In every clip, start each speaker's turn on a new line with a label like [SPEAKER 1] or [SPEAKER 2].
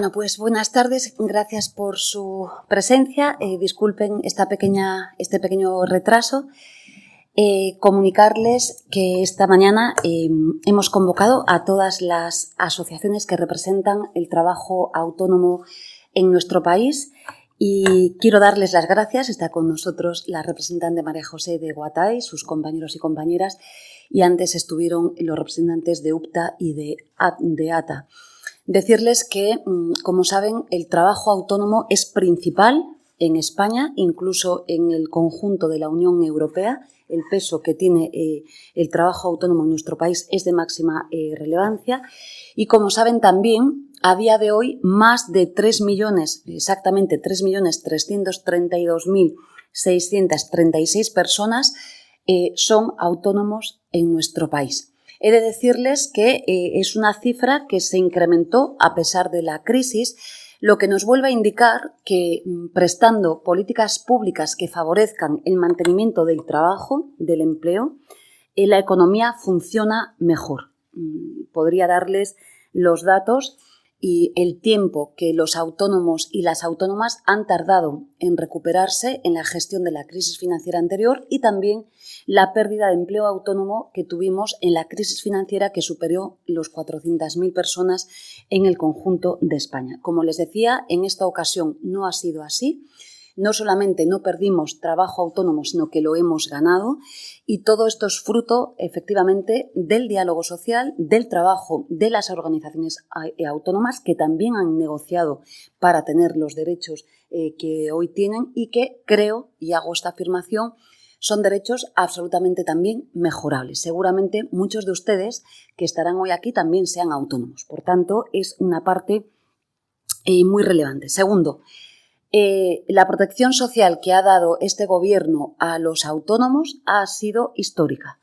[SPEAKER 1] Bueno, pues buenas tardes, gracias por su presencia. Eh, disculpen esta pequeña, este pequeño retraso. Eh, comunicarles que esta mañana eh, hemos convocado a todas las asociaciones que representan el trabajo autónomo en nuestro país y quiero darles las gracias. Está con nosotros la representante María José de Guatay, sus compañeros y compañeras, y antes estuvieron los representantes de UPTA y de, de ATA. Decirles que, mm, como saben, el trabajo autónomo es principal en España, incluso en el conjunto de la Unión Europea. El peso que tiene eh, el trabajo autónomo en nuestro país es de máxima eh, relevancia. Y como saben también, a día de hoy, más de 3 millones, exactamente 3.332.636 personas eh, son autónomos en nuestro país. He de decirles que eh, es una cifra que se incrementó a pesar de la crisis, lo que nos vuelve a indicar que mm, prestando políticas públicas que favorezcan el mantenimiento del trabajo, del empleo, eh, la economía funciona mejor. Mm, podría darles los datos y el tiempo que los autónomos y las autónomas han tardado en recuperarse en la gestión de la crisis financiera anterior y también la pérdida de empleo autónomo que tuvimos en la crisis financiera que superó los 400.000 personas en el conjunto de España. Como les decía, en esta ocasión no ha sido así. No solamente no perdimos trabajo autónomo, sino que lo hemos ganado y todo esto es fruto efectivamente del diálogo social, del trabajo de las organizaciones eh, autónomas que también han negociado para tener los derechos eh, que hoy tienen y que creo, y hago esta afirmación, son derechos absolutamente también mejorables. Seguramente muchos de ustedes que estarán hoy aquí también sean autónomos. Por tanto, es una parte eh, muy relevante. Segundo, eh, la protección social que ha dado este gobierno a los autónomos ha sido histórica.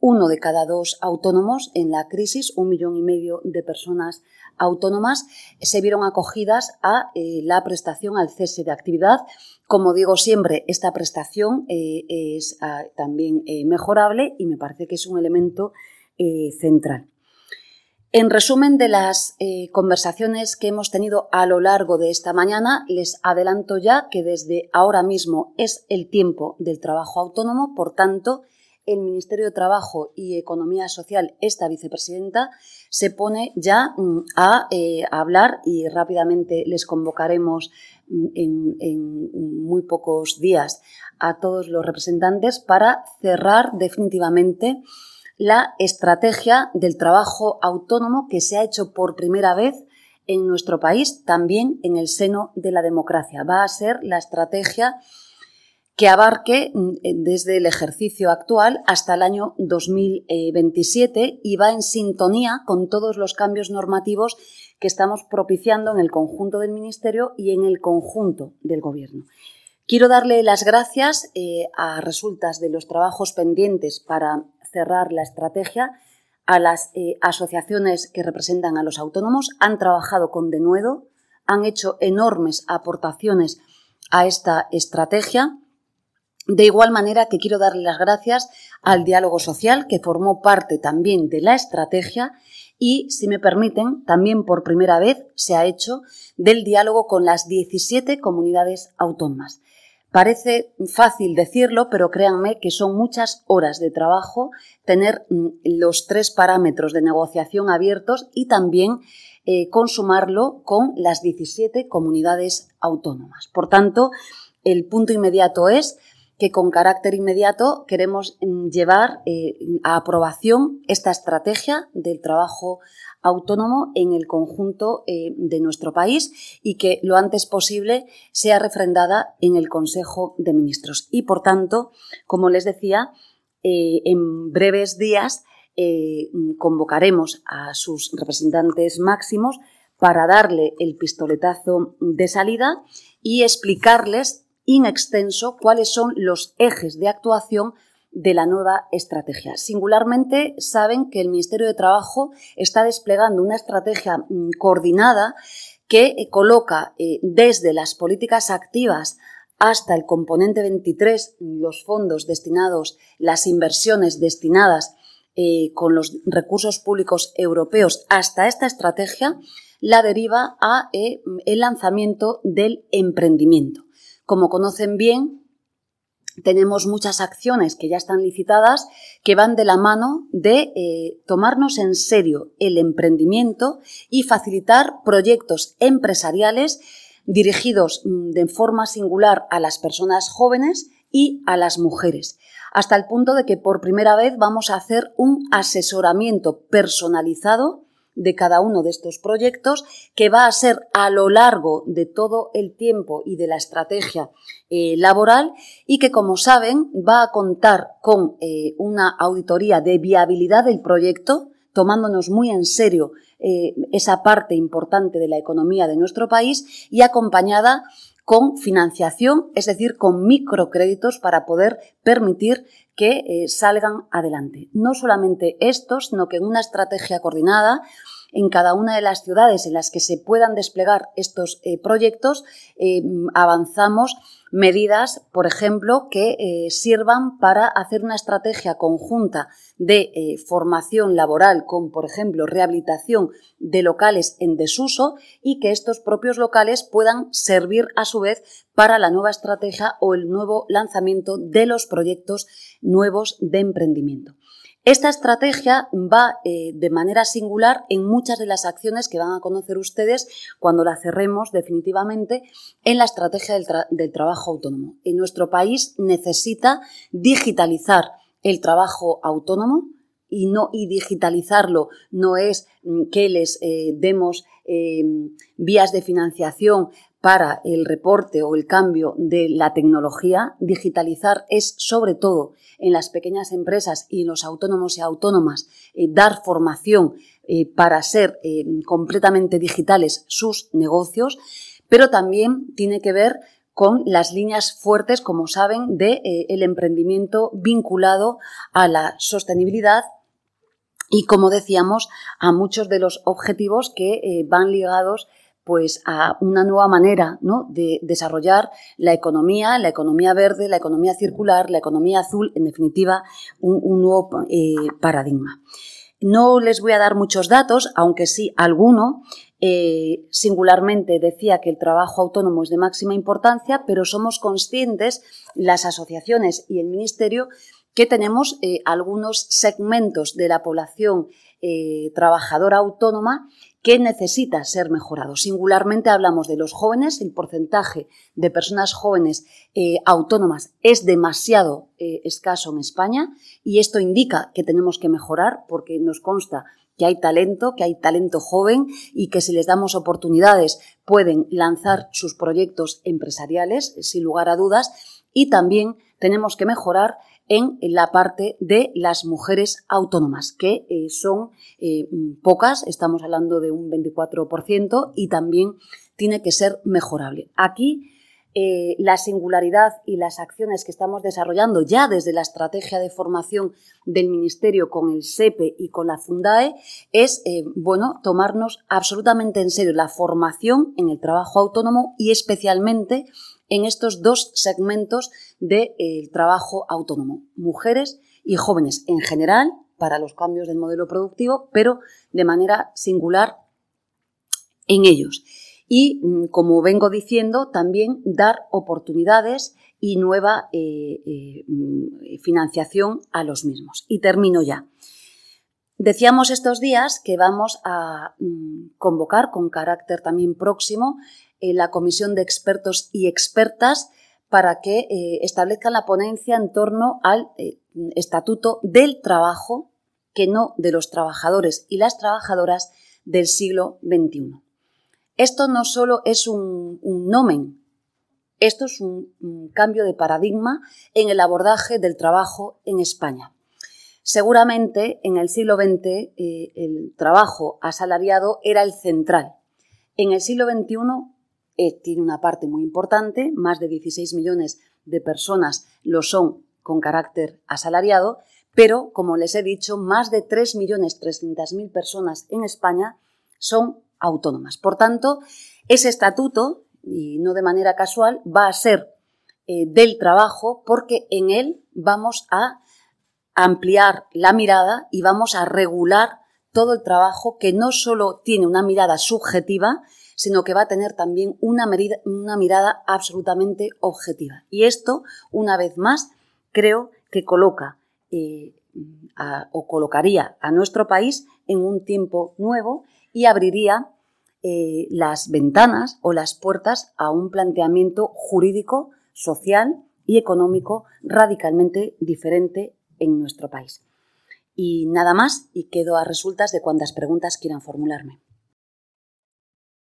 [SPEAKER 1] Uno de cada dos autónomos en la crisis, un millón y medio de personas autónomas, se vieron acogidas a eh, la prestación al cese de actividad como digo siempre, esta prestación eh, es ah, también eh, mejorable y me parece que es un elemento eh, central. En resumen de las conversaciones que hemos tenido a lo largo de esta mañana, les adelanto ya que desde ahora mismo es el tiempo del trabajo autónomo, por tanto, el Ministerio de Trabajo y Economía Social, esta vicepresidenta, se pone ya mm, a, hablar y rápidamente les convocaremos en, muy pocos días a todos los representantes para cerrar definitivamente la estrategia del trabajo autónomo que se ha hecho por primera vez en nuestro país, también en el seno de la democracia. Va a ser la estrategia que abarque mm, desde el ejercicio actual hasta el año 2027 y va en sintonía con todos los cambios normativos que estamos propiciando en el conjunto del Ministerio y en el conjunto del Gobierno. Quiero darle las gracias eh, a resultas de los trabajos pendientes para cerrar la estrategia a las eh, asociaciones que representan a los autónomos. Han trabajado con denuedo, han hecho enormes aportaciones a esta estrategia. De igual manera que quiero darle las gracias al diálogo social, que formó parte también de la estrategia y, si me permiten, también por primera vez se ha hecho del diálogo con las 17 comunidades autónomas. Parece fácil decirlo, pero créanme que son muchas horas de trabajo tener mm, los tres parámetros de negociación abiertos y también eh, consumarlo con las 17 comunidades autónomas. Por tanto, el punto inmediato es que con carácter inmediato queremos mm, llevar eh, a aprobación esta estrategia del trabajo autónomo en el conjunto eh, de nuestro país y que lo antes posible sea refrendada en el Consejo de Ministros. Y, por tanto, como les decía, eh, en breves días convocaremos a sus representantes máximos para darle el pistoletazo de salida y explicarles in extenso cuáles son los ejes de actuación de la nueva estrategia. Singularmente saben que el Ministerio de Trabajo está desplegando una estrategia mm, coordinada que eh, coloca eh, desde las políticas activas hasta el componente 23 los fondos destinados, las inversiones destinadas eh, con los recursos públicos europeos hasta esta estrategia la deriva a el lanzamiento del emprendimiento. Como conocen bien, tenemos muchas acciones que ya están licitadas que van de la mano de eh, tomarnos en serio el emprendimiento y facilitar proyectos empresariales dirigidos mm, de forma singular a las personas jóvenes y a las mujeres, hasta el punto de que por primera vez vamos a hacer un asesoramiento personalizado de cada uno de estos proyectos, que va a ser a lo largo de todo el tiempo y de la estrategia eh, laboral y que, como saben, va a contar con eh, una auditoría de viabilidad del proyecto, tomándonos muy en serio eh, esa parte importante de la economía de nuestro país y acompañada con financiación, es decir, con microcréditos para poder permitir que eh, salgan adelante. No solamente estos, sino que en una estrategia coordinada en cada una de las ciudades en las que se puedan desplegar estos eh, proyectos, eh, avanzamos medidas, por ejemplo, que eh, sirvan para hacer una estrategia conjunta de formación laboral con, por ejemplo, rehabilitación de locales en desuso y que estos propios locales puedan servir a su vez para la nueva estrategia o el nuevo lanzamiento de los proyectos nuevos de emprendimiento. Esta estrategia va eh, de manera singular en muchas de las acciones que van a conocer ustedes cuando la cerremos definitivamente en la estrategia del, trabajo autónomo. En nuestro país necesita digitalizar el trabajo autónomo y no y digitalizarlo no es mm, que les eh, demos eh, vías de financiación para el reporte o el cambio de la tecnología, digitalizar es sobre todo en las pequeñas empresas y en los autónomos y autónomas eh, dar formación eh, para ser eh, completamente digitales sus negocios, pero también tiene que ver con las líneas fuertes, como saben, del de, el emprendimiento vinculado a la sostenibilidad y, como decíamos, a muchos de los objetivos que van ligados pues a una nueva manera de desarrollar la economía, la economía verde, la economía circular, la economía azul, en definitiva, un, nuevo eh, paradigma. No les voy a dar muchos datos, aunque sí alguno. Eh, singularmente decía que el trabajo autónomo es de máxima importancia, pero somos conscientes, las asociaciones y el Ministerio, que tenemos eh, algunos segmentos de la población trabajadora autónoma que necesita ser mejorado. Singularmente hablamos de los jóvenes, el porcentaje de personas jóvenes eh, autónomas es demasiado eh, escaso en España y esto indica que tenemos que mejorar porque nos consta que hay talento, que hay talento joven y que si les damos oportunidades pueden lanzar sus proyectos empresariales, sin lugar a dudas, y también tenemos que mejorar en la parte de las mujeres autónomas, que eh, son eh, pocas, estamos hablando de un 24%, y también tiene que ser mejorable. Aquí eh, la singularidad y las acciones que estamos desarrollando ya desde la estrategia de formación del Ministerio con el SEPE y con la Fundae es, bueno, tomarnos absolutamente en serio la formación en el trabajo autónomo y especialmente en estos dos segmentos del de, trabajo autónomo, mujeres y jóvenes en general para los cambios del modelo productivo, pero de manera singular en ellos. Y, mm, como vengo diciendo, también dar oportunidades y nueva eh, eh, mm, financiación a los mismos. Y termino ya. Decíamos estos días que vamos a mm, convocar con carácter también próximo eh, la comisión de expertos y expertas para que eh, establezcan la ponencia en torno al eh, estatuto del trabajo, que no de los trabajadores y las trabajadoras del siglo XXI. Esto no solo es un, nomen, esto es un, cambio de paradigma en el abordaje del trabajo en España. Seguramente en el siglo XX el trabajo asalariado era el central. En el siglo XXI eh, tiene una parte muy importante, más de 16 millones de personas lo son con carácter asalariado, pero, como les he dicho, más de 3.300.000 personas en España son autónomas. Por tanto, ese estatuto, y no de manera casual, va a ser eh, del trabajo porque en él vamos a ampliar la mirada y vamos a regular todo el trabajo que no solo tiene una mirada subjetiva, sino que va a tener también una, mirada absolutamente objetiva. Y esto, una vez más, creo que coloca eh, o colocaría a nuestro país en un tiempo nuevo y abriría eh, las ventanas o las puertas a un planteamiento jurídico, social y económico radicalmente diferente en nuestro país. Y nada más, y quedo a resultas de cuantas preguntas quieran formularme.